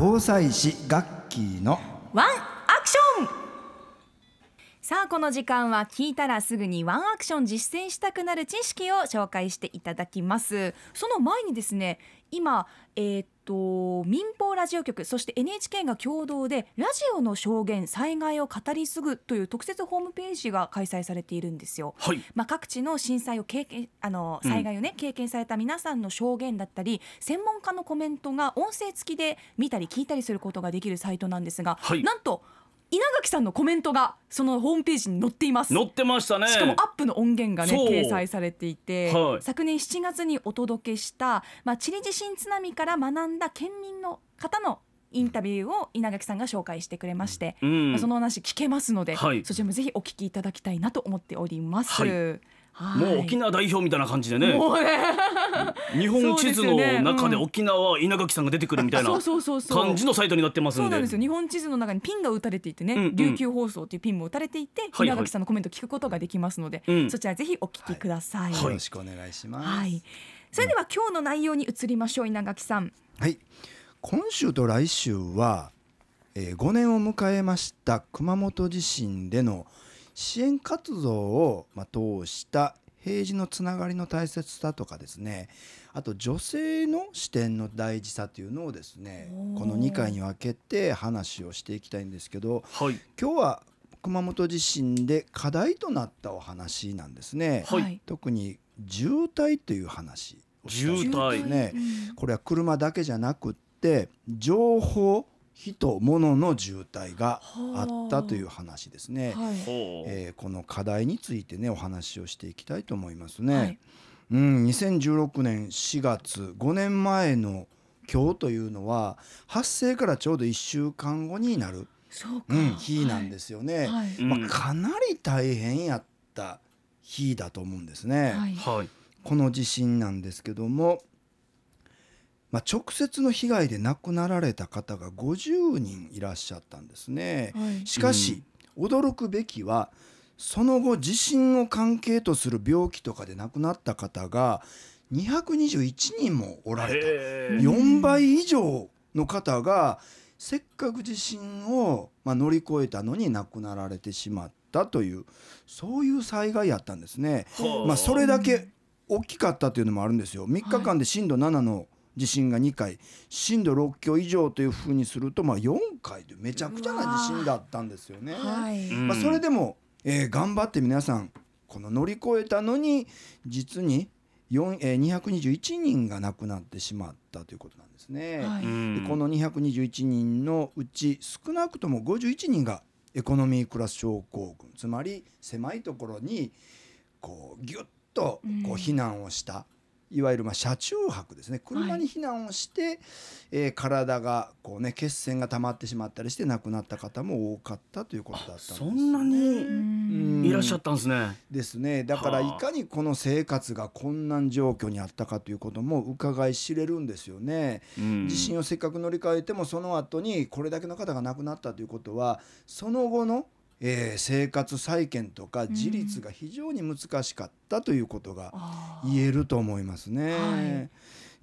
防災士ガッキーのワンアクション。さあこの時間は聞いたらすぐにワンアクション実践したくなる知識を紹介していただきます。その前にですね今えー、っと民放ラジオ局そして NHK が共同でラジオの証言災害を語り継ぐという特設ホームページが開催されているんですよ。はい。まあ、各地の震災を経験あの災害をね、経験された皆さんの証言だったり専門家のコメントが音声付きで見たり聞いたりすることができるサイトなんですが、はい。なんと稲垣さんのコメントがそのホームページに載っています。乗ってましたね。しかもアップの音源がね掲載されていて、はい。昨年7月にお届けした、まあ、チリ地震津波から学んだ県民の方のインタビューを稲垣さんが紹介してくれまして、うん。まあその話聞けますので、はい。そちらもぜひお聞きいただきたいなと思っております。はいはいもう沖縄代表みたいな感じでね。もうね。日本地図の中で沖縄稲垣さんが出てくるみたいな感じのサイトになってますんで。そうなんですよ。日本地図の中にピンが打たれていてね、うんうん。琉球放送っていうピンも打たれていて、はい稲垣さんのコメント聞くことができますので、うん。そちらぜひお聞きください。はい。よろしくお願いします。はい、それでは今日の内容に移りましょう稲垣さん。はい、今週と来週は、えー、5年を迎えました熊本地震での支援活動を、まあ、通した平時のつながりの大切さとかですねあと女性の視点の大事さというのをですねこの2回に分けて話をしていきたいんですけどはい今日は熊本地震で課題となったお話なんですね。はい特に渋滞という話をしたいんです渋滞ね。うんこれは車だけじゃなくって情報人物の渋滞があったという話ですね。はい。えーこの課題についてねお話をしていきたいと思いますね。はい。うん、2016年4月5年前の今日というのは発生からちょうど1週間後になる、そうか、うん、日なんですよね。はい。うん。まあ、かなり大変やった日だと思うんですね。はい。はい。この地震なんですけども、まあ、直接の被害で亡くなられた方が50人いらっしゃったんですね。はいしかし、驚くべきはその後地震を関係とする病気とかで亡くなった方が221人もおられた。へー4倍以上の方がせっかく地震を、まあ、乗り越えたのに亡くなられてしまったというそういう災害やったんですね。はあまあ、それだけ大きかったというのもあるんですよ。3日間で震度7の地震が2回震度6強以上というふうにすると、まあ、4回でめちゃくちゃな地震だったんですよね。はい。うん。まあ、それでも、えー頑張って皆さんこの乗り越えたのに実に4、えー221人が亡くなってしまったということなんですね。はい。うん。でこの221人のうち少なくとも51人がエコノミークラス症候群つまり狭いところにこうギュッとこううん。避難をした、いわゆるまあ車中泊ですね。車に避難をして、えー体がこうね血栓が溜まってしまったりして亡くなった方も多かったということだったんですそんなにうん。いらっしゃったんですね。ですね。だからはいあかにこの生活が困難状況にあったかということも伺い知れるんですよね。うん。地震をせっかく乗り換えてもその後にこれだけの方が亡くなったということはその後の、えー生活再建とか自立が非常に難しかったということが言えると思いますね。はい。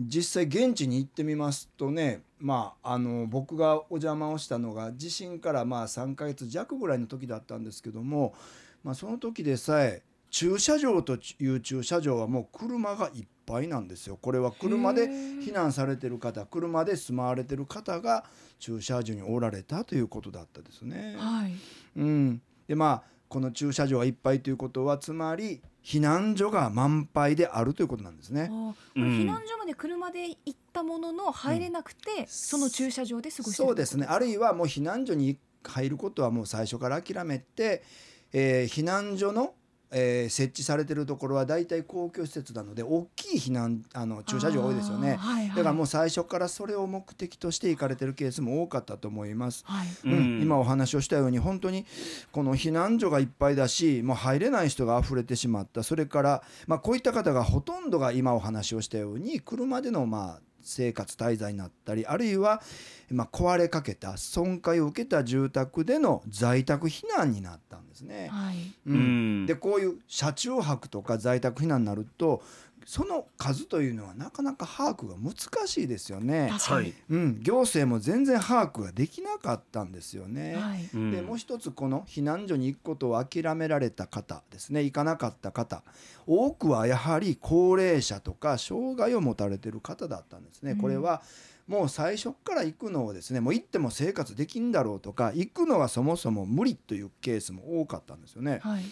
実際現地に行ってみますとね、まあ、あの僕がお邪魔をしたのが地震からまあ3ヶ月弱ぐらいの時だったんですけども、まあ、その時でさえ駐車場という駐車場はもう車がいっぱいなんですよ。これは車で避難されてる方車で住まわれてる方が駐車場におられたということだったですね。はい。うん、でまあこの駐車場がいっぱいということはつまり避難所が満杯であるということなんですね。避難所まで車で行ったものの入れなくて、その駐車場で過ごしてるそうですね。あるいはもう避難所に入ることはもう最初から諦めて、えー避難所の、えー設置されてるところは大体公共施設なので大きい避難あの駐車場多いですよね。はいはい。だからもう最初からそれを目的として行かれてるケースも多かったと思います。はい。うん。うん。今お話をしたように本当にこの避難所がいっぱいだしもう入れない人が溢れてしまった。それから、まあ、こういった方がほとんどが今お話をしたように車でのまあ生活滞在になったりあるいはまあ壊れかけた損壊を受けた住宅での在宅避難になったんですね。はいうんでこういう車中泊とか在宅避難になるとその数というのはなかなか把握が難しいですよね。はい、うん、行政も全然把握ができなかったんですよね。はい。うん。でもう一つこの避難所に行くことを諦められた方ですね。行かなかった方。多くはやはり高齢者とか障害を持たれている方だったんですね。うん。これはもう最初から行くのをですねもう行っても生活できんだろうとか行くのがそもそも無理というケースも多かったんですよね。はい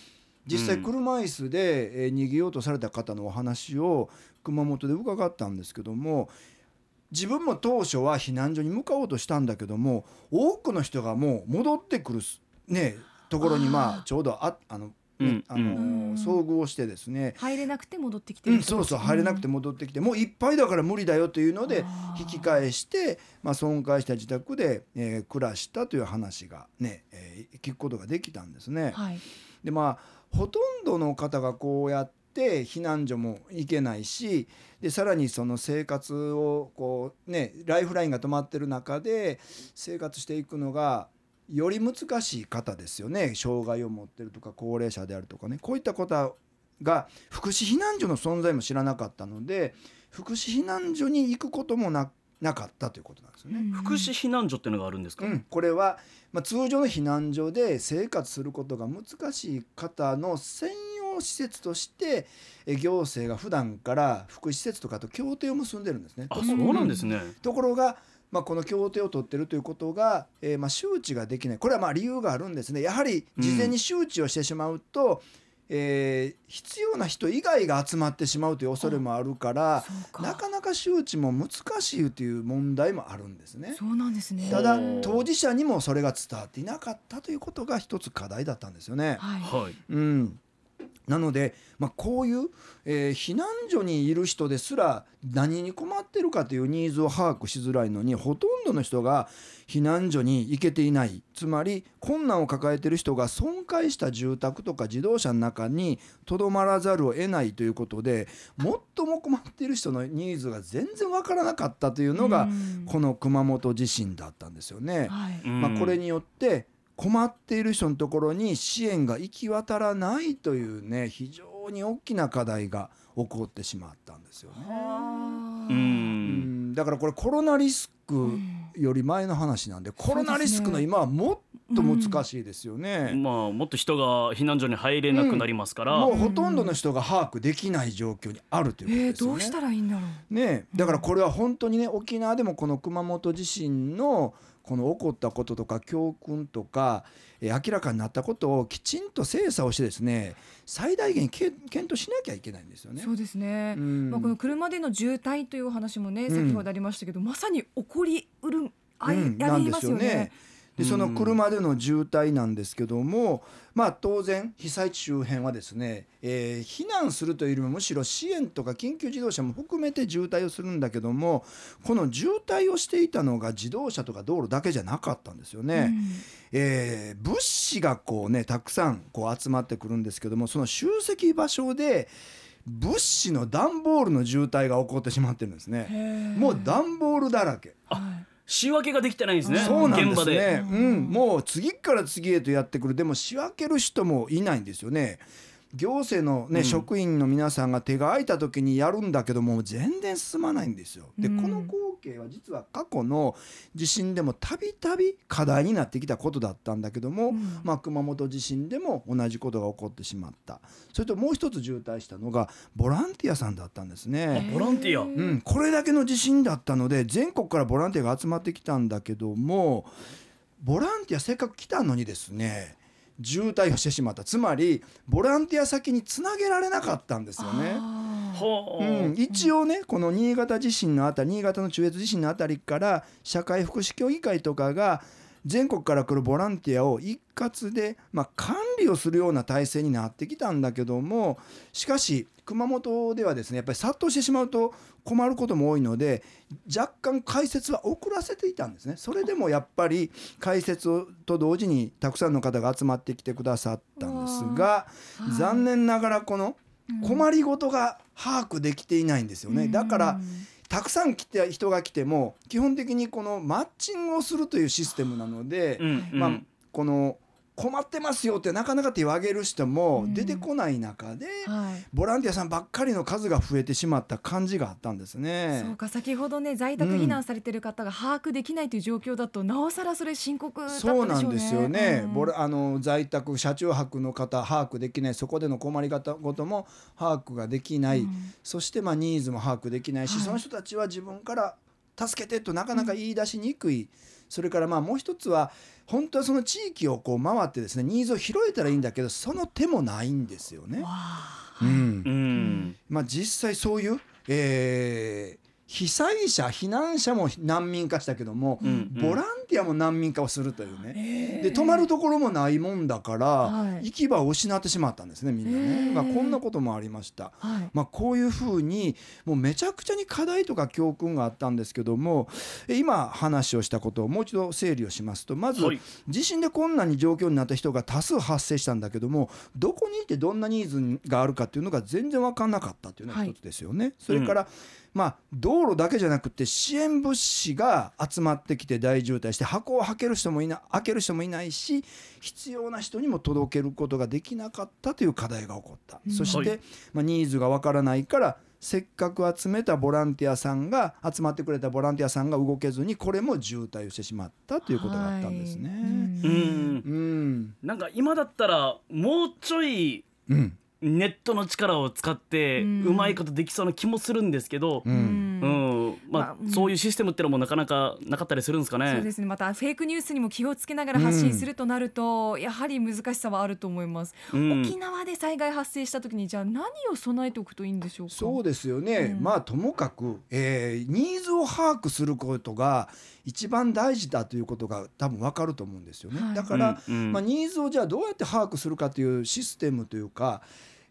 実際うん。車椅子で、えー逃げようとされた方のお話を熊本で伺ったんですけども自分も当初は避難所に向かおうとしたんだけども多くの人がもう戻ってくるすねところにまあちょうどああの、あのうん。遭遇をしてですね、入れなくて戻ってきてるうん、そうそう入れなくて戻ってきて、もういっぱいだから無理だよというので引き返して、まあ、損壊した自宅で、えー暮らしたという話がね、えー聞くことができたんですね。はい。でまあほとんどの方がこうやって避難所も行けないしでさらにその生活をこうねライフラインが止まってる中で生活していくのがより難しい方ですよね。障害を持ってるとか高齢者であるとかね。こういった方が福祉避難所の存在も知らなかったので福祉避難所に行くこともななかったということなんですよね。うん。福祉避難所っていうのがあるんですか、うん、これは、まあ、通常の避難所で生活することが難しい方の専用施設としてえ行政が普段から福祉施設とかと協定を結んでるんですね。あそうなんですね、ところが、まあ、この協定を取ってるということが、えーまあ、周知ができない。これはまあ理由があるんですね。やはり事前に周知をしてしまうと、えー必要な人以外が集まってしまうという恐れもあるからなかなか周知も難しいという問題もあるんですね。そうなんですね。ただうん当事者にもそれが伝わっていなかったということが一つ課題だったんですよね。はい。はい。うん、なので、まあ、こういう、えー避難所にいる人ですら何に困ってるかというニーズを把握しづらいのにほとんどの人が避難所に行けていない。つまり困難を抱えている人が損壊した住宅とか自動車の中にとどまらざるを得ないということで最も困っている人のニーズが全然わからなかったというのがうん。この熊本地震だったんですよね。はい。まあ、これによって困っている人のところに支援が行き渡らないというね非常に大きな課題が起こってしまったんですよね。はあううん。んだからこれコロナリスクうんより前の話なんでコロナリスクの今はもっと難しいですよね。まあもっと人が避難所に入れなくなりますから、もうほとんどの人が把握できない状況にあるということえーですよね。どうしたらいいんだろう。ね。えだからこれは本当にね沖縄でもこの熊本地震のこの起こったこととか教訓とか、えー明らかになったことをきちんと精査をしてですね最大限け検討しなきゃいけないんですよね。そうですね、うん。まあ、この車での渋滞というお話もね、うん。先ほどありましたけどまさに起こりうるありますよね。でそのうん車での渋滞なんですけども、まあ、当然被災地周辺はですね、えー避難するというよりもむしろ支援とか緊急自動車も含めて渋滞をするんだけどもこの渋滞をしていたのが自動車とか道路だけじゃなかったんですよね。えー物資がこうねたくさんこう集まってくるんですけどもその集積場所で物資の段ボールの渋滞が起こってしまってるんですうんね。もう段ボールだらけ。はい仕分けができてないんですねそうなんですね。うん、もう次から次へとやってくる。でも仕分ける人もいないんですよね。行政のね、うん。職員の皆さんが手が空いた時にやるんだけども全然進まないんですよ。で、うん。この光景は実は過去の地震でもたびたび課題になってきたことだったんだけども、うん。まあ、熊本地震でも同じことが起こってしまった。それともう一つ渋滞したのがボランティアさんだったんですね。ボランティア。うん、これだけの地震だったので全国からボランティアが集まってきたんだけどもボランティアせっかく来たのにですね渋滞をしてしまった。つまりボランティア先につなげられなかったんですよね。う。ん、一応ねこの新潟地震のあたり新潟の中越地震のあたりから社会福祉協議会とかが全国から来るボランティアを一括で、まあ、管理をするような体制になってきたんだけどもしかし熊本ではですねやっぱり殺到してしまうと困ることも多いので若干解説は遅らせていたんですね。それでもやっぱり解説をと同時にたくさんの方が集まってきてくださったんですがはい。残念ながらこの困りごとが把握できていないんですよね。だからたくさん来て人が来ても基本的にこのマッチングをするというシステムなので、うんうん。まあ、この困ってますよってなかなか手を挙げる人もうん。出てこない中で、はい。ボランティアさんばっかりの数が増えてしまった感じがあったんですね。そうか先ほどね在宅避難されてる方が把握できないという状況だと、なおさらそれ深刻だったでしょうね。そうなんですよね、うんボラあの在宅車中泊の方把握できないそこでの困り方ことも把握ができない、うん。そしてまあニーズも把握できないし、はい。その人たちは自分から助けてとなかなか言い出しにくい、それからまあもう一つは本当はその地域をこう回ってですねニーズを拾えたらいいんだけどその手もないんですよね。うん。うん。まあ、実際そういう、えー被災者避難者も難民化したけども、うんボランティアも難民化をするというね。えー。で泊まるところもないもんだから、はい。行き場を失ってしまったんですねみんなね、まあ、こんなこともありました。はい。まあ、こういうふうにもうめちゃくちゃに課題とか教訓があったんですけどもえ今話をしたことをもう一度整理をしますとまずはい。地震で困難に状況になった人が多数発生したんだけどもどこにいてどんなニーズがあるかっていうのが全然分かんなかったっていうのが一つですよね。それから、まあ、道路だけじゃなくて支援物資が集まってきて大渋滞して箱を開ける人もいな開ける人もいないし必要な人にも届けることができなかったという課題が起こった、うん。そして、はい。まあ、ニーズがわからないからせっかく集めたボランティアさんが集まってくれたボランティアさんが動けずにこれも渋滞をしてしまったということがあったんですね。はいうん。うん、なんか今だったらもうちょいうん。ネットの力を使ってうまいことできそうな気もするんですけど、ううんうんまあまあうん。そういうシステムってのもなかなかなかったりするんですかね。そうですね。またフェイクニュースにも気をつけながら発信するとなると、やはり難しさはあると思います、うん。沖縄で災害発生した時にじゃあ何を備えておくといいんでしょうか？そうですよね、うん。まあともかく、えーニーズを把握することが一番大事だということが多分分かると思うんですよね、はい。だから、うんうん。まあ、ニーズをじゃあどうやって把握するかというシステムというか、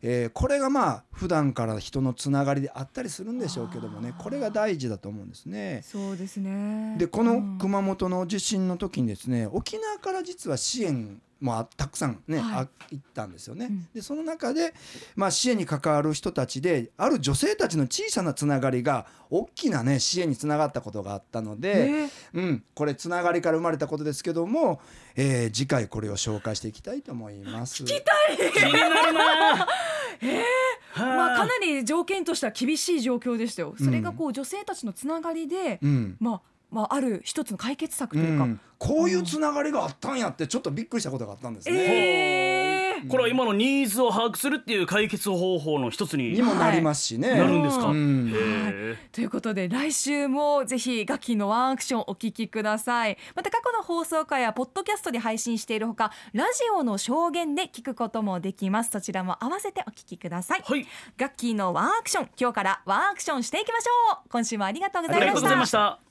えーこれがまあ普段から人のつながりであったりするんでしょうけどもねこれが大事だと思うんですね。そうですね。でこのうん。熊本の地震の時にですね沖縄から実は支援もあたくさんね、はいあ行ったんですよね。うんでその中で、まあ、支援に関わる人たちである女性たちの小さなつながりが大きなね支援につながったことがあったので、えーうん、これつながりから生まれたことですけども、えー次回これを紹介していきたいと思います。聞きたい気になるな。まあ、かはなり条件としては厳しい状況でしたよ。それがこう女性たちのつながりで、うんまあまあある一つの解決策とういうか。ん、こういうつながりがあったんやってちょっとびっくりしたことがあったんですね。ええこれは今のニーズを把握するっていう解決方法の一つに。にもなりますしね。なるんですか？うん。へーということで来週もぜひガッキーのワンアクションお聞きください。また過去の放送回やポッドキャストで配信しているほかラジオの証言で聞くこともできます。そちらも合わせてお聞きください、はい、ガッキーのワンアクション。今日からワンアクションしていきましょう。今週もありがとうござありがとうございました。